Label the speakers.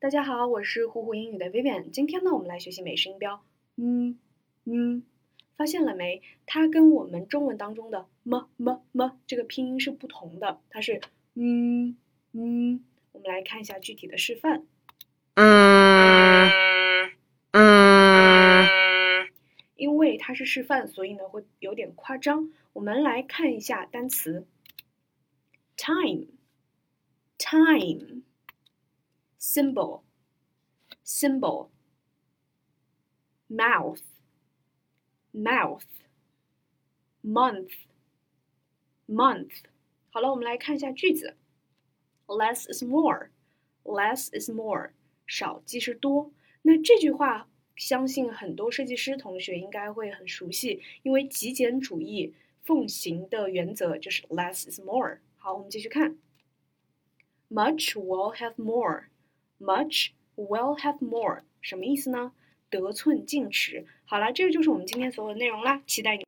Speaker 1: 大家好，我是虎虎英语的 Vivian。今天呢，我们来学习美式音标。嗯嗯，发现了没？它跟我们中文当中的么么么这个拼音是不同的，它是嗯嗯。我们来看一下具体的示范。嗯嗯，因为它是示范，所以呢会有点夸张。我们来看一下单词：time，time。symbol, symbol, mouth, mouth, month, month。好了，我们来看一下句子。Less is more, less is more，少即是多。那这句话，相信很多设计师同学应该会很熟悉，因为极简主义奉行的原则就是 less is more。好，我们继续看。Much will have more。 Much will have more，什么意思呢？得寸进尺。好了，这个就是我们今天所有的内容啦，期待你。